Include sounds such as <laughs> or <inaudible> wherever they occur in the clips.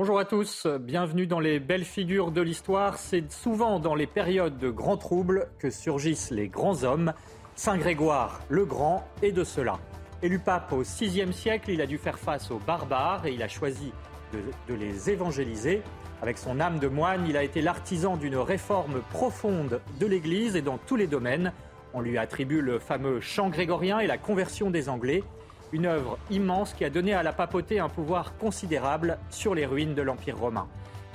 Bonjour à tous, bienvenue dans les belles figures de l'histoire. C'est souvent dans les périodes de grands troubles que surgissent les grands hommes. Saint Grégoire le Grand est de cela. Élu pape au VIe siècle, il a dû faire face aux barbares et il a choisi de, de les évangéliser. Avec son âme de moine, il a été l'artisan d'une réforme profonde de l'Église et dans tous les domaines. On lui attribue le fameux chant grégorien et la conversion des Anglais. Une œuvre immense qui a donné à la papauté un pouvoir considérable sur les ruines de l'Empire romain.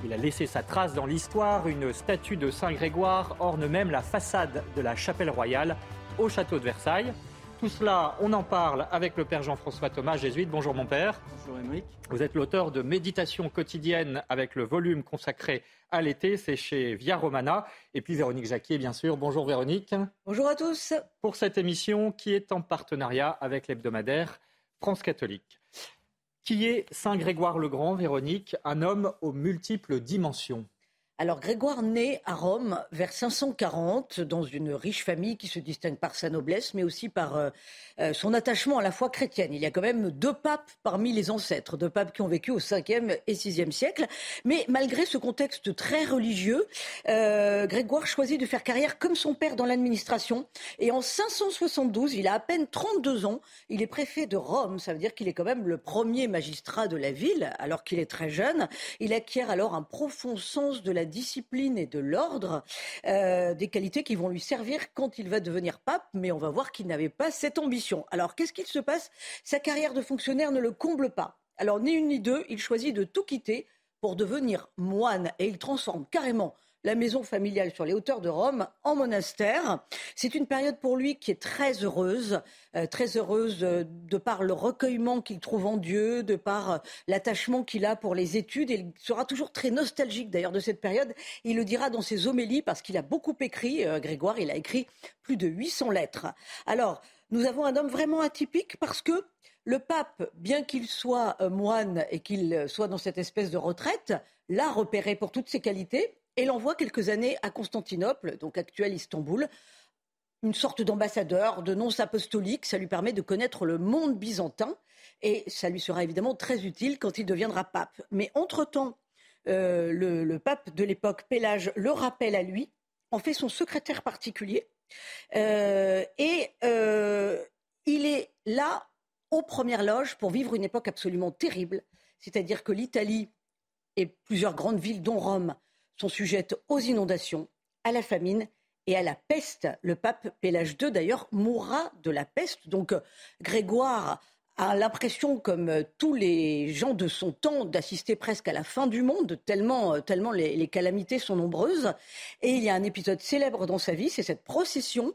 Il a laissé sa trace dans l'histoire. Une statue de Saint Grégoire orne même la façade de la chapelle royale au château de Versailles. Tout cela, on en parle avec le père Jean-François Thomas, jésuite. Bonjour mon père. Bonjour Émeric. Vous êtes l'auteur de Méditation quotidienne avec le volume consacré à l'été, c'est chez Via Romana. Et puis Véronique Jacquier, bien sûr. Bonjour Véronique. Bonjour à tous. Pour cette émission qui est en partenariat avec l'hebdomadaire France catholique. Qui est Saint Grégoire le Grand, Véronique, un homme aux multiples dimensions alors Grégoire naît à Rome vers 540 dans une riche famille qui se distingue par sa noblesse mais aussi par euh, euh, son attachement à la foi chrétienne. Il y a quand même deux papes parmi les ancêtres, deux papes qui ont vécu au 5e et 6e siècle. Mais malgré ce contexte très religieux, euh, Grégoire choisit de faire carrière comme son père dans l'administration et en 572, il a à peine 32 ans, il est préfet de Rome, ça veut dire qu'il est quand même le premier magistrat de la ville alors qu'il est très jeune. Il acquiert alors un profond sens de la discipline et de l'ordre, euh, des qualités qui vont lui servir quand il va devenir pape, mais on va voir qu'il n'avait pas cette ambition. Alors qu'est-ce qu'il se passe? Sa carrière de fonctionnaire ne le comble pas. Alors ni une ni deux, il choisit de tout quitter pour devenir moine et il transforme carrément la maison familiale sur les hauteurs de Rome en monastère. C'est une période pour lui qui est très heureuse, euh, très heureuse euh, de par le recueillement qu'il trouve en Dieu, de par euh, l'attachement qu'il a pour les études. il sera toujours très nostalgique d'ailleurs de cette période. Il le dira dans ses homélies parce qu'il a beaucoup écrit, Grégoire, il a écrit plus de 800 lettres. Alors, nous avons un homme vraiment atypique parce que le pape, bien qu'il soit moine et qu'il soit dans cette espèce de retraite, l'a repéré pour toutes ses qualités et l'envoie quelques années à Constantinople, donc actuel Istanbul, une sorte d'ambassadeur, de nonce apostolique. Ça lui permet de connaître le monde byzantin et ça lui sera évidemment très utile quand il deviendra pape. Mais entre-temps, euh, le, pape de l'époque, Pélage, le rappelle à lui, en fait son secrétaire particulier. Euh, et euh, il est là aux premières loges pour vivre une époque absolument terrible. C'est-à-dire que l'Italie et plusieurs grandes villes, dont Rome, sont sujettes aux inondations, à la famine et à la peste. Le pape Pélage II, d'ailleurs, mourra de la peste. Donc Grégoire a l'impression, comme euh, tous les gens de son temps, d'assister presque à la fin du monde, tellement, euh, tellement les, calamités sont nombreuses. Et il y a un épisode célèbre dans sa vie, c'est cette procession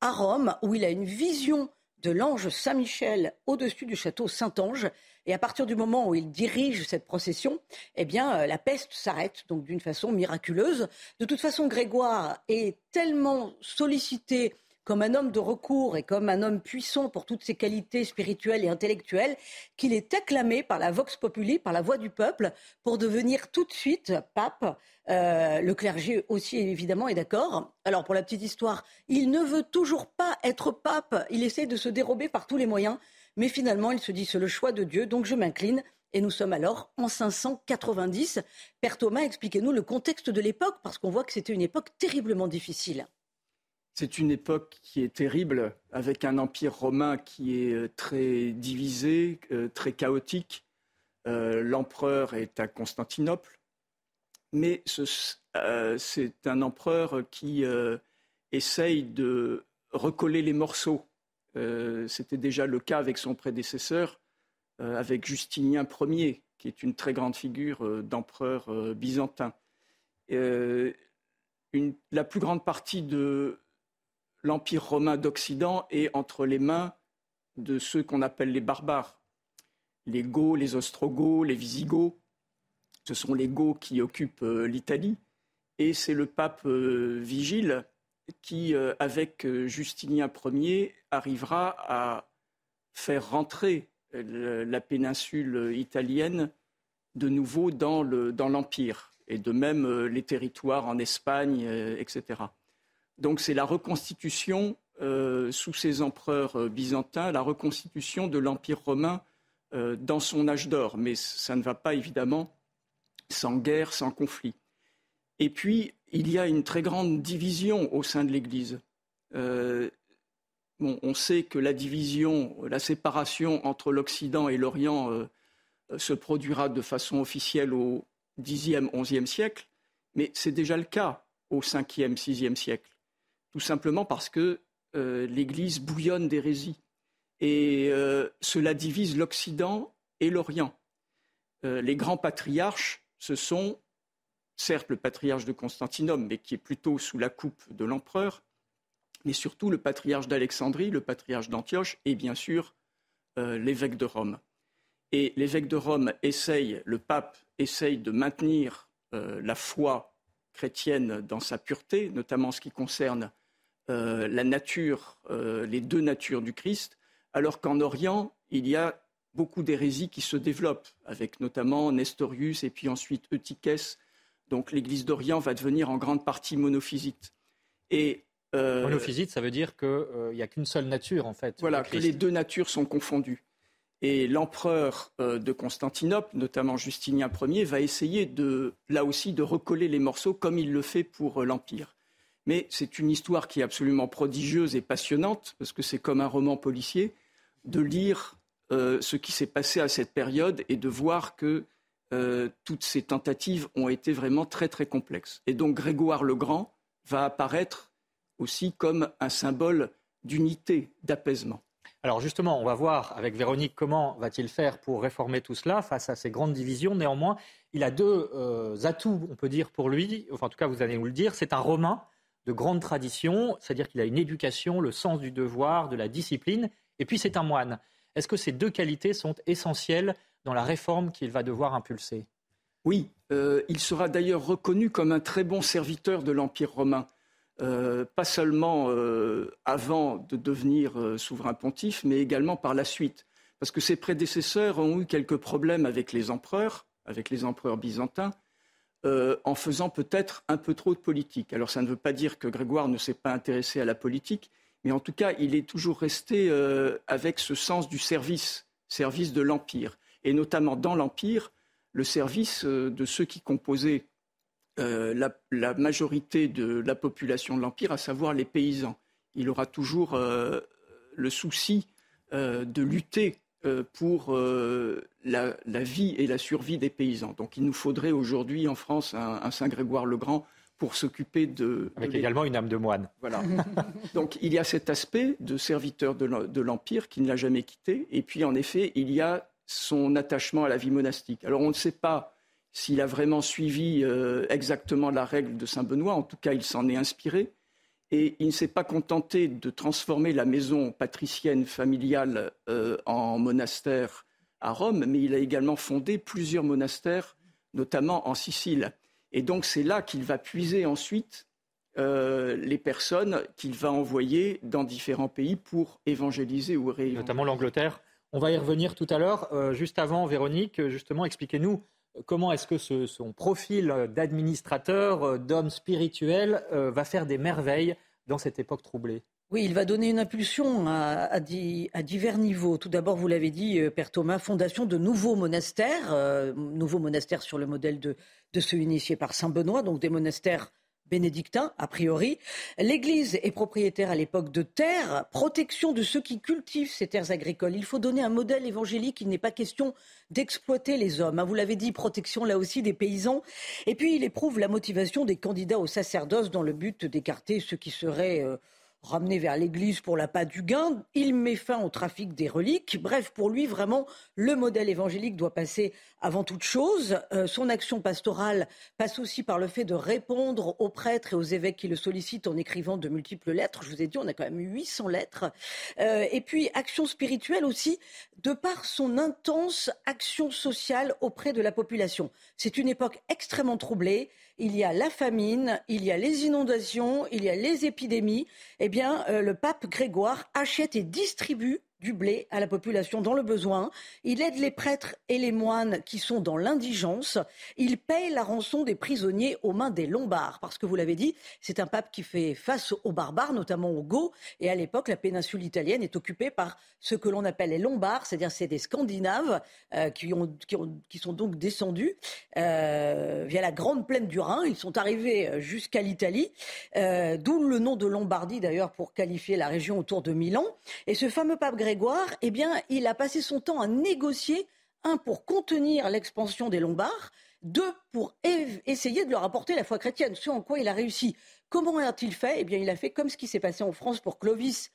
à Rome, où il a une vision de l'ange Saint-Michel au-dessus du château Saint-Ange. Et à partir du moment où il dirige cette procession, eh bien, euh, la peste s'arrête, donc d'une façon miraculeuse. De toute façon, Grégoire est tellement sollicité comme un homme de recours et comme un homme puissant pour toutes ses qualités spirituelles et intellectuelles, qu'il est acclamé par la Vox Populi, par la voix du peuple, pour devenir tout de suite pape. Euh, le clergé aussi, évidemment, est d'accord. Alors, pour la petite histoire, il ne veut toujours pas être pape. Il essaie de se dérober par tous les moyens. Mais finalement, il se dit c'est le choix de Dieu, donc je m'incline. Et nous sommes alors en 590. Père Thomas, expliquez-nous le contexte de l'époque, parce qu'on voit que c'était une époque terriblement difficile. C'est une époque qui est terrible, avec un empire romain qui est euh, très divisé, euh, très chaotique. Euh, l'empereur est à Constantinople, mais c'est un empereur qui essaye de recoller les morceaux c'était déjà le cas avec son prédécesseur, avec Justinien Ier, qui est une très grande figure d'empereur byzantin. la plus grande partie de l'Empire romain d'Occident est entre les mains de ceux qu'on appelle les barbares. les Goths, les Ostrogoths, les Visigoths. Ce sont les Goths qui occupent l'Italie. Et c'est le pape Vigile qui, avec Justinien Ier, arrivera à faire rentrer la péninsule italienne de nouveau dans l'Empire, et de même euh, les territoires en Espagne, euh, etc. Donc c'est la reconstitution euh, sous ces empereurs byzantins, la reconstitution de l'Empire romain dans son âge d'or, mais ça ne va pas évidemment sans guerre, sans conflit. Et puis, il y a une très grande division au sein de l'Église. on sait que la division, la séparation entre l'Occident et l'Orient se produira de façon officielle au Xe, XIe siècle, mais c'est déjà le cas au 5e, 6e siècle. Tout simplement parce que euh, l'Église bouillonne d'hérésie. Et euh, cela divise l'Occident et l'Orient. Euh, les grands patriarches, ce sont certes le patriarche de Constantinople, mais qui est plutôt sous la coupe de l'empereur, mais surtout le patriarche d'Alexandrie, le patriarche d'Antioche et bien sûr l'évêque de Rome. Et l'évêque de Rome essaye, le pape essaye de maintenir la foi chrétienne dans sa pureté, notamment ce qui concerne euh, la nature, euh, les deux natures du Christ, alors qu'en Orient, il y a beaucoup d'hérésies qui se développent, avec notamment Nestorius et puis ensuite Eutychès. Donc l'Église d'Orient va devenir en grande partie monophysite. Et monophysite, ça veut dire qu'il n'y a qu'une seule nature en fait. Voilà, que les deux natures sont confondues. Et l'empereur euh, de Constantinople, notamment Justinien Ier, va essayer de, là aussi de recoller les morceaux comme il le fait pour euh, l'Empire. Mais c'est une histoire qui est absolument prodigieuse et passionnante, parce que c'est comme un roman policier, de lire euh, ce qui s'est passé à cette période et de voir que toutes ces tentatives ont été vraiment très très complexes. Et donc Grégoire le Grand va apparaître aussi comme un symbole d'unité, d'apaisement. Alors justement, on va voir avec Véronique comment va-t-il faire pour réformer tout cela face à ces grandes divisions. Néanmoins, il a deux euh, atouts, on peut dire, pour lui. Enfin, en tout cas, vous allez nous le dire. C'est un Romain de grande tradition, c'est-à-dire qu'il a une éducation, le sens du devoir, de la discipline, et puis c'est un moine. Est-ce que ces deux qualités sont essentielles dans la réforme qu'il va devoir impulser? Oui, euh, il sera d'ailleurs reconnu comme un très bon serviteur de l'Empire romain. Euh, pas seulement euh, avant de devenir souverain pontife, mais également par la suite. Parce que ses prédécesseurs ont eu quelques problèmes avec les empereurs, avec les empereurs byzantins, en faisant peut-être un peu trop de politique. Alors ça ne veut pas dire que Grégoire ne s'est pas intéressé à la politique, mais en tout cas, il est toujours resté avec ce sens du service, service de l'Empire. Et notamment dans l'Empire, le service de ceux qui composaient euh, la, majorité de la population de l'Empire, à savoir les paysans. Il aura toujours euh, le souci euh, de lutter pour la, vie et la survie des paysans. Donc il nous faudrait aujourd'hui en France un, Saint Grégoire le Grand pour s'occuper de... Avec également une âme de moine. Voilà. <laughs> Donc il y a cet aspect de serviteur de l'Empire qui ne l'a jamais quitté. Et puis en effet, il y a son attachement à la vie monastique. Alors on ne sait pas s'il a vraiment suivi euh, exactement la règle de Saint Benoît. En tout cas, il s'en est inspiré. Et il ne s'est pas contenté de transformer la maison patricienne familiale euh, en monastère à Rome, mais il a également fondé plusieurs monastères, notamment en Sicile. Et donc c'est là qu'il va puiser ensuite euh, les personnes qu'il va envoyer dans différents pays pour évangéliser ou réévangéliser. Notamment l'Angleterre. On va y revenir tout à l'heure. juste avant, Véronique, justement, expliquez-nous comment est-ce que son profil d'administrateur, euh, d'homme spirituel, euh, va faire des merveilles dans cette époque troublée? Oui, il va donner une impulsion à, divers niveaux. Tout d'abord, vous l'avez dit, euh, Père Thomas, fondation de nouveaux monastères, nouveaux monastères sur le modèle de, de ceux initiés par Saint Benoît, donc des monastères bénédictin, a priori. L'Église est propriétaire à l'époque de terres, protection de ceux qui cultivent ces terres agricoles. Il faut donner un modèle évangélique, il n'est pas question d'exploiter les hommes. Hein, vous l'avez dit, protection là aussi des paysans. Et puis il éprouve la motivation des candidats au sacerdoce dans le but d'écarter ceux qui seraient... Euh, ramené vers l'église pour la pas du gain. Il met fin au trafic des reliques. Bref, pour lui, vraiment, le modèle évangélique doit passer avant toute chose. Euh, son action pastorale passe aussi par le fait de répondre aux prêtres et aux évêques qui le sollicitent en écrivant de multiples lettres. Je vous ai dit, on a quand même 800 lettres. Euh, et puis, action spirituelle aussi, de par son intense action sociale auprès de la population. C'est une époque extrêmement troublée il y a la famine, il y a les inondations, il y a les épidémies, eh bien, euh, le pape Grégoire achète et distribue du blé à la population dans le besoin. Il aide les prêtres et les moines qui sont dans l'indigence. Il paye la rançon des prisonniers aux mains des Lombards. Parce que vous l'avez dit, c'est un pape qui fait face aux barbares, notamment aux Goths. Et à l'époque, la péninsule italienne est occupée par ce que l'on appelle les Lombards, c'est-à-dire c'est des Scandinaves euh, qui, ont, qui, sont donc descendus euh, via la grande plaine du Rhin. Ils sont arrivés euh, jusqu'à l'Italie, d'où le nom de Lombardie d'ailleurs pour qualifier la région autour de Milan. Et ce fameux pape grec Grégoire, eh bien, il a passé son temps à négocier, un, pour contenir l'expansion des Lombards, deux, pour essayer de leur apporter la foi chrétienne, ce en quoi il a réussi. Comment a-t-il fait? Eh bien, il a fait comme ce qui s'est passé en France pour Clovis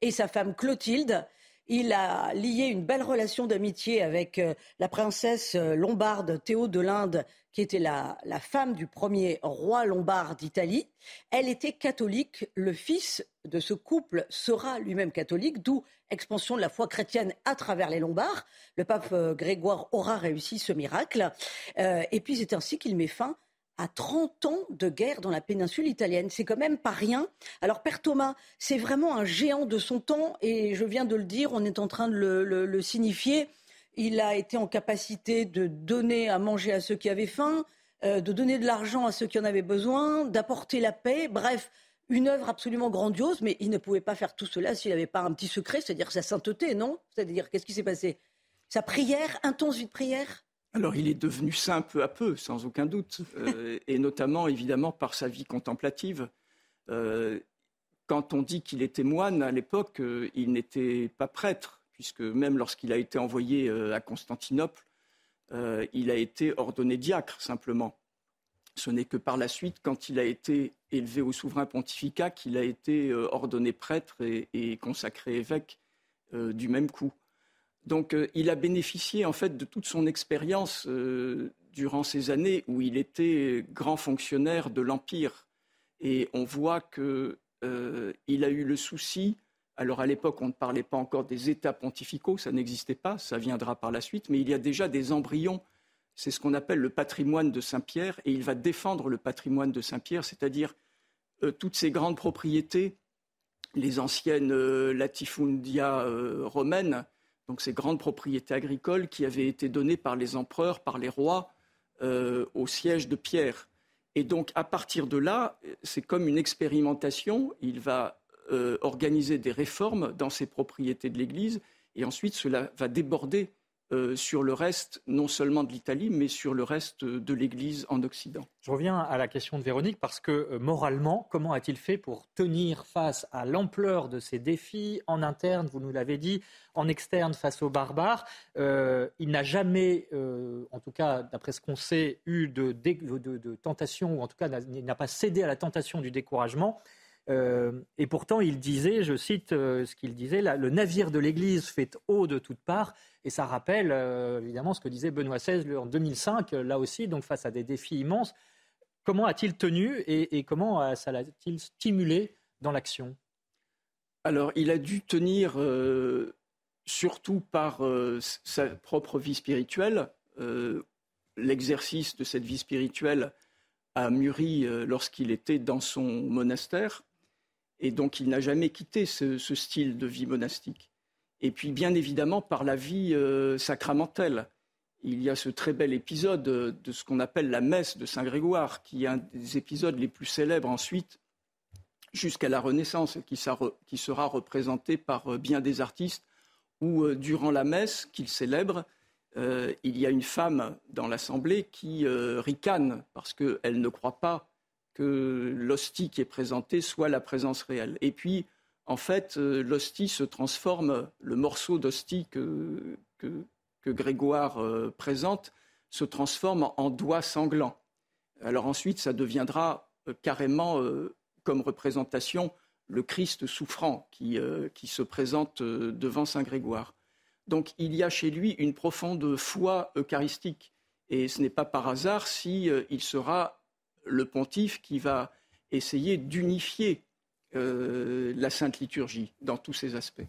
et sa femme Clotilde. Il a lié une belle relation d'amitié avec euh, la princesse euh, lombarde Théo de l'Inde, qui était la, femme du premier roi lombard d'Italie. Elle était catholique. Le fils de ce couple sera lui-même catholique, d'où expansion de la foi chrétienne à travers les Lombards. Le pape euh, Grégoire aura réussi ce miracle. et puis c'est ainsi qu'il met fin à 30 ans de guerre dans la péninsule italienne. C'est quand même pas rien. Alors, Père Thomas, c'est vraiment un géant de son temps, et je viens de le dire, on est en train de le, signifier. Il a été en capacité de donner à manger à ceux qui avaient faim, euh, de donner de l'argent à ceux qui en avaient besoin, d'apporter la paix. Bref, une œuvre absolument grandiose, mais il ne pouvait pas faire tout cela s'il n'avait pas un petit secret, c'est-à-dire sa sainteté, non? C'est-à-dire, qu'est-ce qui s'est passé? Sa prière, intense vie de prière? Alors il est devenu saint peu à peu, sans aucun doute, euh, et notamment évidemment par sa vie contemplative. Euh, quand on dit qu'il était moine à l'époque, euh, il n'était pas prêtre, puisque même lorsqu'il a été envoyé à Constantinople, il a été ordonné diacre simplement. Ce n'est que par la suite, quand il a été élevé au souverain pontificat, qu'il a été ordonné prêtre et consacré évêque du même coup. Donc euh, il a bénéficié en fait de toute son expérience euh, durant ces années où il était grand fonctionnaire de l'Empire. Et on voit qu'il euh, a eu le souci, alors à l'époque on ne parlait pas encore des États pontificaux, ça n'existait pas, ça viendra par la suite, mais il y a déjà des embryons, c'est ce qu'on appelle le patrimoine de Saint-Pierre, et il va défendre le patrimoine de Saint-Pierre, c'est-à-dire toutes ces grandes propriétés, les anciennes latifundia romaines, donc ces grandes propriétés agricoles qui avaient été données par les empereurs, par les rois, euh, au siège de Pierre. Et donc à partir de là, c'est comme une expérimentation. Il va euh, organiser des réformes dans ces propriétés de l'Église, et ensuite cela va déborder euh, sur le reste, non seulement de l'Italie, mais sur le reste de l'Église en Occident. Je reviens à la question de Véronique parce que euh, moralement, comment a-t-il fait pour tenir face à l'ampleur de ces défis en interne, vous nous l'avez dit, en externe face aux barbares? Euh, Il n'a jamais, en tout cas d'après ce qu'on sait, eu de, de tentation, ou en tout cas il n'a pas cédé à la tentation du découragement. Euh, et pourtant, il disait, je cite euh, ce qu'il disait, le navire de l'Église fait eau de toutes parts. Et ça rappelle euh, évidemment ce que disait Benoît XVI en 2005, là aussi, donc face à des défis immenses. Comment a-t-il tenu et, comment ça l'a-t-il stimulé dans l'action? Alors, il a dû tenir surtout par sa propre vie spirituelle. L'exercice de cette vie spirituelle a mûri lorsqu'il était dans son monastère. Et donc, il n'a jamais quitté ce, style de vie monastique. Et puis, bien évidemment, par la vie euh, sacramentelle. Il y a ce très bel épisode de ce qu'on appelle la messe de Saint Grégoire, qui est un des épisodes les plus célèbres ensuite, jusqu'à la Renaissance, qui sera représenté par euh, bien des artistes, où, euh, durant la messe qu'il célèbre, il y a une femme dans l'assemblée qui ricane parce qu'elle ne croit pas l'hostie qui est présentée soit la présence réelle. Et puis, en fait, euh, l'hostie se transforme, le morceau d'hostie que, Grégoire euh, présente se transforme en doigt sanglant. Alors ensuite, ça deviendra euh, carrément comme représentation le Christ souffrant qui, qui se présente devant Saint Grégoire. Donc il y a chez lui une profonde foi eucharistique. Et ce n'est pas par hasard si il sera le pontife qui va essayer d'unifier la Sainte Liturgie dans tous ses aspects.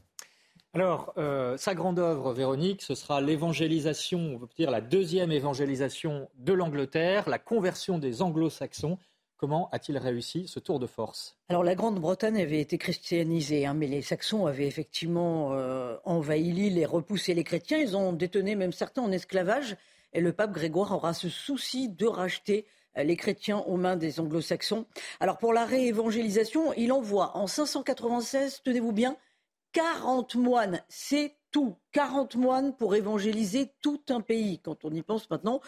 Alors, euh, sa grande œuvre, Véronique, ce sera l'évangélisation, on peut dire la deuxième évangélisation de l'Angleterre, la conversion des anglo-saxons. Comment a-t-il réussi ce tour de force? Alors la Grande-Bretagne avait été christianisée, hein, mais les Saxons avaient effectivement euh, envahi l'île et repoussé les chrétiens. Ils ont détenu même certains en esclavage. Et le pape Grégoire aura ce souci de racheter euh, les chrétiens aux mains des anglo-saxons. Alors pour la réévangélisation, il envoie en 596, tenez-vous bien, 40 moines, c'est tout. 40 moines pour évangéliser tout un pays, quand on y pense maintenant.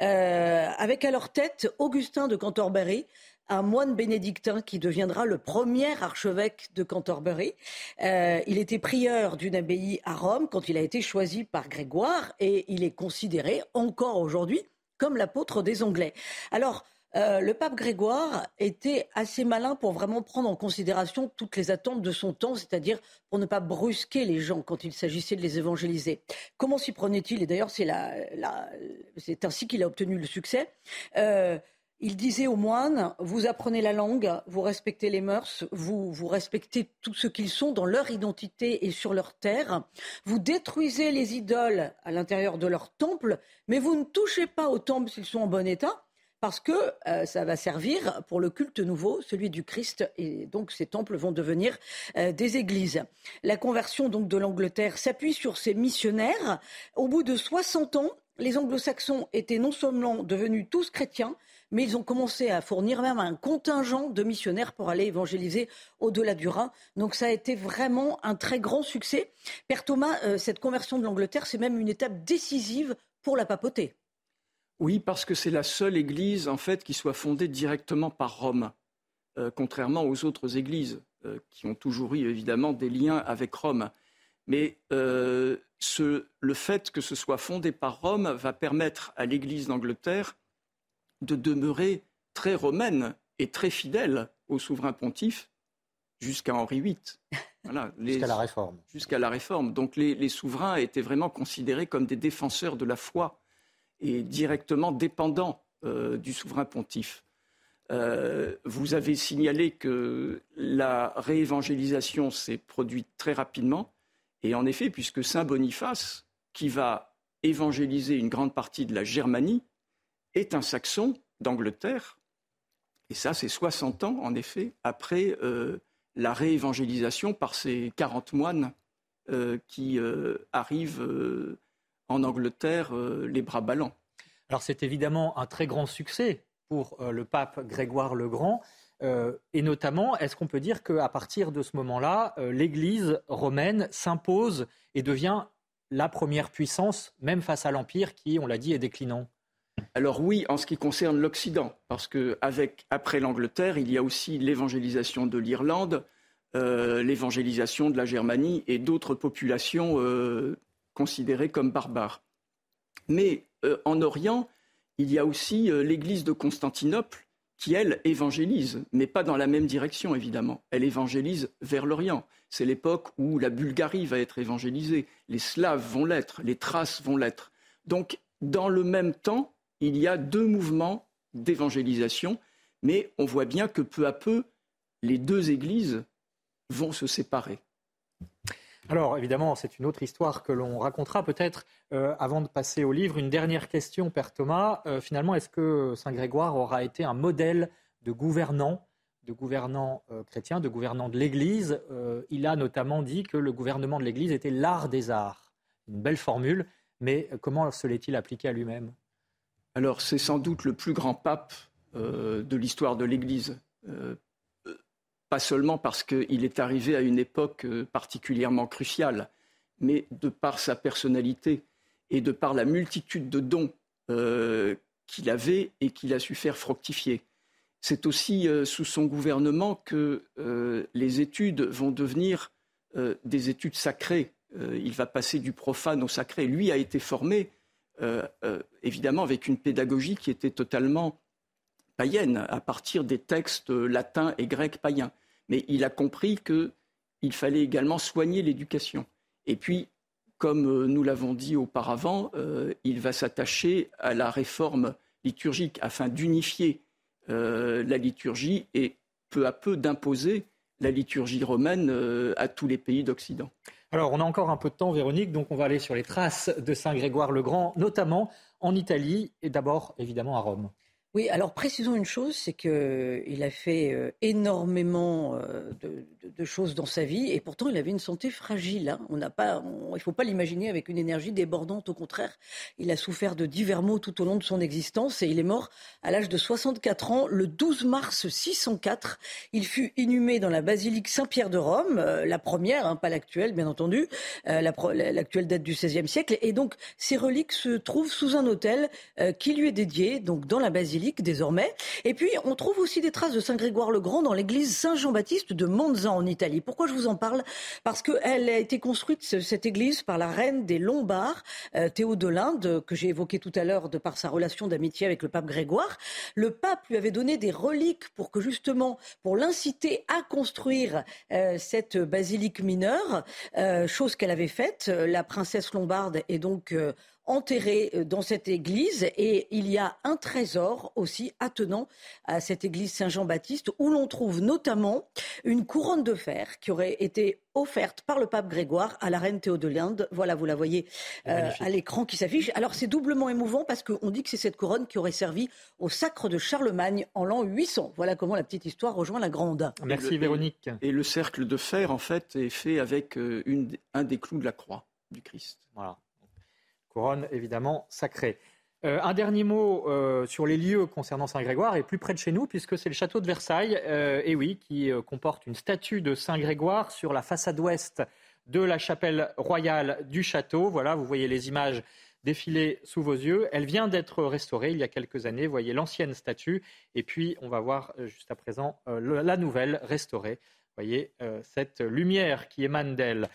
Euh, avec à leur tête Augustin de Canterbury, un moine bénédictin qui deviendra le premier archevêque de Canterbury. Euh, il était prieur d'une abbaye à Rome quand il a été choisi par Grégoire et il est considéré encore aujourd'hui comme l'apôtre des Anglais. Alors, euh, le pape Grégoire était assez malin pour vraiment prendre en considération toutes les attentes de son temps, c'est-à-dire pour ne pas brusquer les gens quand il s'agissait de les évangéliser. Comment s'y prenait-il? Et d'ailleurs, c'est, ainsi qu'il a obtenu le succès. Euh, il disait aux moines, vous apprenez la langue, vous respectez les mœurs, vous, respectez tout ce qu'ils sont dans leur identité et sur leur terre, vous détruisez les idoles à l'intérieur de leur temple, mais vous ne touchez pas aux temples s'ils sont en bon état, parce que euh, ça va servir pour le culte nouveau, celui du Christ, et donc ces temples vont devenir euh, des églises. La conversion donc de l'Angleterre s'appuie sur ces missionnaires. Au bout de 60 ans, les anglo-saxons étaient non seulement devenus tous chrétiens, mais ils ont commencé à fournir même un contingent de missionnaires pour aller évangéliser au-delà du Rhin. Donc ça a été vraiment un très grand succès. Père Thomas, euh, cette conversion de l'Angleterre, c'est même une étape décisive pour la papauté. Oui, parce que c'est la seule église en fait qui soit fondée directement par Rome, euh, contrairement aux autres églises euh, qui ont toujours eu évidemment des liens avec Rome. Mais le fait que ce soit fondé par Rome va permettre à l'Église d'Angleterre de demeurer très romaine et très fidèle au souverain pontife jusqu'à Henri <laughs> VIII. jusqu'à la Réforme. Jusqu'à la Réforme. Donc les souverains étaient vraiment considérés comme des défenseurs de la foi est directement dépendant euh, du souverain pontife. Euh, vous avez signalé que la réévangélisation s'est produite très rapidement, et en effet, puisque Saint Boniface, qui va évangéliser une grande partie de la Germanie, est un saxon d'Angleterre, et ça c'est 60 ans, en effet, après euh, la réévangélisation par ces 40 moines qui arrivent en Angleterre euh, les bras ballants. Alors c'est évidemment un très grand succès pour euh, le pape Grégoire le Grand. Euh, et notamment, est-ce qu'on peut dire qu'à partir de ce moment-là, l'Église romaine s'impose et devient la première puissance, même face à l'Empire qui, on l'a dit, est déclinant? Alors oui, en ce qui concerne l'Occident, parce que après l'Angleterre, il y a aussi l'évangélisation de l'Irlande, l'évangélisation de la Germanie et d'autres populations considérés comme barbares. Mais euh, en Orient, il y a aussi euh, l'église de Constantinople qui, elle, évangélise, mais pas dans la même direction, évidemment. Elle évangélise vers l'Orient. C'est l'époque où la Bulgarie va être évangélisée, les Slaves vont l'être, les Thraces vont l'être. Donc, dans le même temps, il y a deux mouvements d'évangélisation, mais on voit bien que peu à peu, les deux églises vont se séparer. Alors évidemment, c'est une autre histoire que l'on racontera peut-être euh, avant de passer au livre. Une dernière question, Père Thomas. Euh, finalement, est-ce que Saint Grégoire aura été un modèle de gouvernant, de gouvernant euh, chrétien, de gouvernant de l'Église? Il a notamment dit que le gouvernement de l'Église était l'art des arts. Une belle formule, mais comment se l'est-il appliqué à lui-même? Alors c'est sans doute le plus grand pape de l'histoire de l'Église pas seulement parce qu'il est arrivé à une époque euh, particulièrement cruciale, mais de par sa personnalité et de par la multitude de dons euh, qu'il avait et qu'il a su faire fructifier. C'est aussi euh, sous son gouvernement que les études vont devenir des études sacrées. il va passer du profane au sacré. Lui a été formé, évidemment, avec une pédagogie qui était totalement païenne, à partir des textes latins et grecs païens. Mais il a compris qu'il fallait également soigner l'éducation. Et puis, comme euh, nous l'avons dit auparavant, euh, il va s'attacher à la réforme liturgique afin d'unifier euh, la liturgie et peu à peu d'imposer la liturgie romaine à tous les pays d'Occident. Alors, on a encore un peu de temps, Véronique, donc on va aller sur les traces de Saint Grégoire le Grand, notamment en Italie et d'abord, évidemment, à Rome. Oui, alors précisons une chose, c'est qu'il a fait euh, énormément euh, de, choses dans sa vie et pourtant il avait une santé fragile. Hein. On n'a pas, il ne faut pas l'imaginer avec une énergie débordante. Au contraire, il a souffert de divers maux tout au long de son existence et il est mort à l'âge de 64 ans le 12 mars 604. Il fut inhumé dans la basilique Saint-Pierre de Rome, euh, la première, hein, pas l'actuelle bien entendu. l'actuelle date du XVIe siècle et donc ses reliques se trouvent sous un autel qui lui est dédié, donc dans la basilique désormais. Et puis, on trouve aussi des traces de Saint Grégoire le Grand dans l'église Saint-Jean-Baptiste de Monza en Italie. Pourquoi je vous en parle? Parce qu'elle a été construite, cette église, par la reine des Lombards, euh, Théo de l'Inde, que j'ai évoqué tout à l'heure de par sa relation d'amitié avec le pape Grégoire. Le pape lui avait donné des reliques pour que justement, pour l'inciter à construire euh, cette basilique mineure, euh, chose qu'elle avait faite. La princesse lombarde est donc enterré euh, dans cette église et il y a un trésor aussi attenant à cette église Saint-Jean-Baptiste où l'on trouve notamment une couronne de fer qui aurait été offerte par le pape Grégoire à la reine Théodolinde. Voilà, vous la voyez euh, à l'écran qui s'affiche. Alors c'est doublement émouvant parce qu'on dit que c'est cette couronne qui aurait servi au sacre de Charlemagne en l'an 800. Voilà comment la petite histoire rejoint la grande. Merci Véronique. Et le cercle de fer, en fait, est fait avec euh, une, un des clous de la croix du Christ. Voilà couronne évidemment sacrée. Euh, un dernier mot euh, sur les lieux concernant Saint-Grégoire et plus près de chez nous, puisque c'est le château de Versailles, euh, et oui, qui comporte une statue de Saint-Grégoire sur la façade ouest de la chapelle royale du château. Voilà, vous voyez les images défiler sous vos yeux. Elle vient d'être restaurée il y a quelques années. Vous voyez l'ancienne statue, et puis on va voir juste à présent la nouvelle restaurée. Vous voyez cette lumière qui émane d'elle.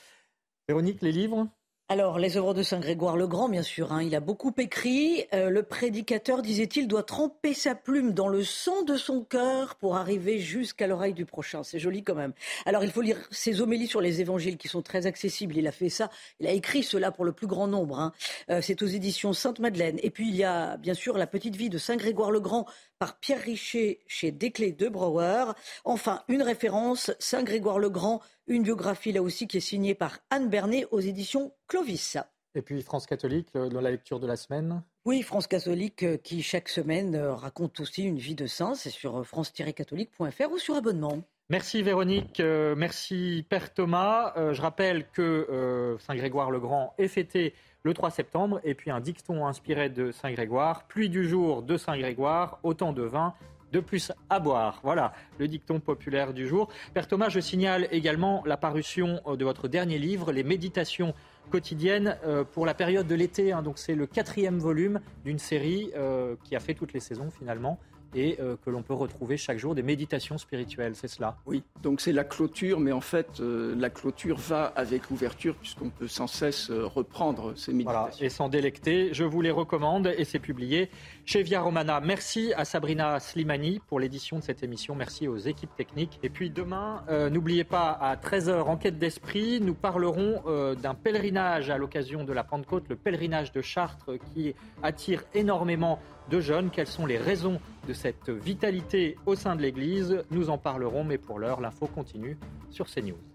Véronique, les livres? Alors, les œuvres de Saint Grégoire le Grand, bien sûr, hein, il a beaucoup écrit. Euh, le prédicateur, disait-il, doit tremper sa plume dans le sang de son cœur pour arriver jusqu'à l'oreille du prochain. C'est joli quand même. Alors, il faut lire ses homélies sur les évangiles qui sont très accessibles. Il a fait ça, il a écrit cela pour le plus grand nombre. Hein. Euh, c'est aux éditions Sainte-Madeleine. Et puis, il y a, bien sûr, la petite vie de Saint Grégoire le Grand par Pierre Richer chez Desclés de Brouwer. Enfin, une référence, Saint Grégoire le Grand, une biographie là aussi qui est signée par Anne Bernet aux éditions Clovis. Et puis France catholique, euh, dans la lecture de la semaine Oui, France catholique euh, qui chaque semaine euh, raconte aussi une vie de saint. C'est sur france-catholique.fr ou sur abonnement. Merci Véronique, merci Père Thomas. je rappelle que Saint Grégoire le Grand est fêté le 3 septembre et puis un dicton inspiré de Saint Grégoire, pluie du jour de Saint Grégoire, autant de vin de plus à boire. Voilà le dicton populaire du jour. Père Thomas, je signale également la parution euh, de votre dernier livre, Les méditations quotidiennes euh, pour la période de l'été. Hein. donc c'est le quatrième volume d'une série euh, qui a fait toutes les saisons finalement et euh, que l'on peut retrouver chaque jour des méditations spirituelles, c'est cela Oui, donc c'est la clôture, mais en fait, euh, la clôture va avec l'ouverture, puisqu'on peut sans cesse reprendre ces méditations. Voilà, et s'en délecter. Je vous les recommande, et c'est publié chez Via Romana. Merci à Sabrina Slimani pour l'édition de cette émission. Merci aux équipes techniques. Et puis demain, n'oubliez pas, à 13h, Enquête d'Esprit, nous parlerons d'un pèlerinage à l'occasion de la Pentecôte, le pèlerinage de Chartres, qui attire énormément de jeunes. Quelles sont les raisons de cette vitalité au sein de l'Église? Nous en parlerons, mais pour l'heure, l'info continue sur CNews.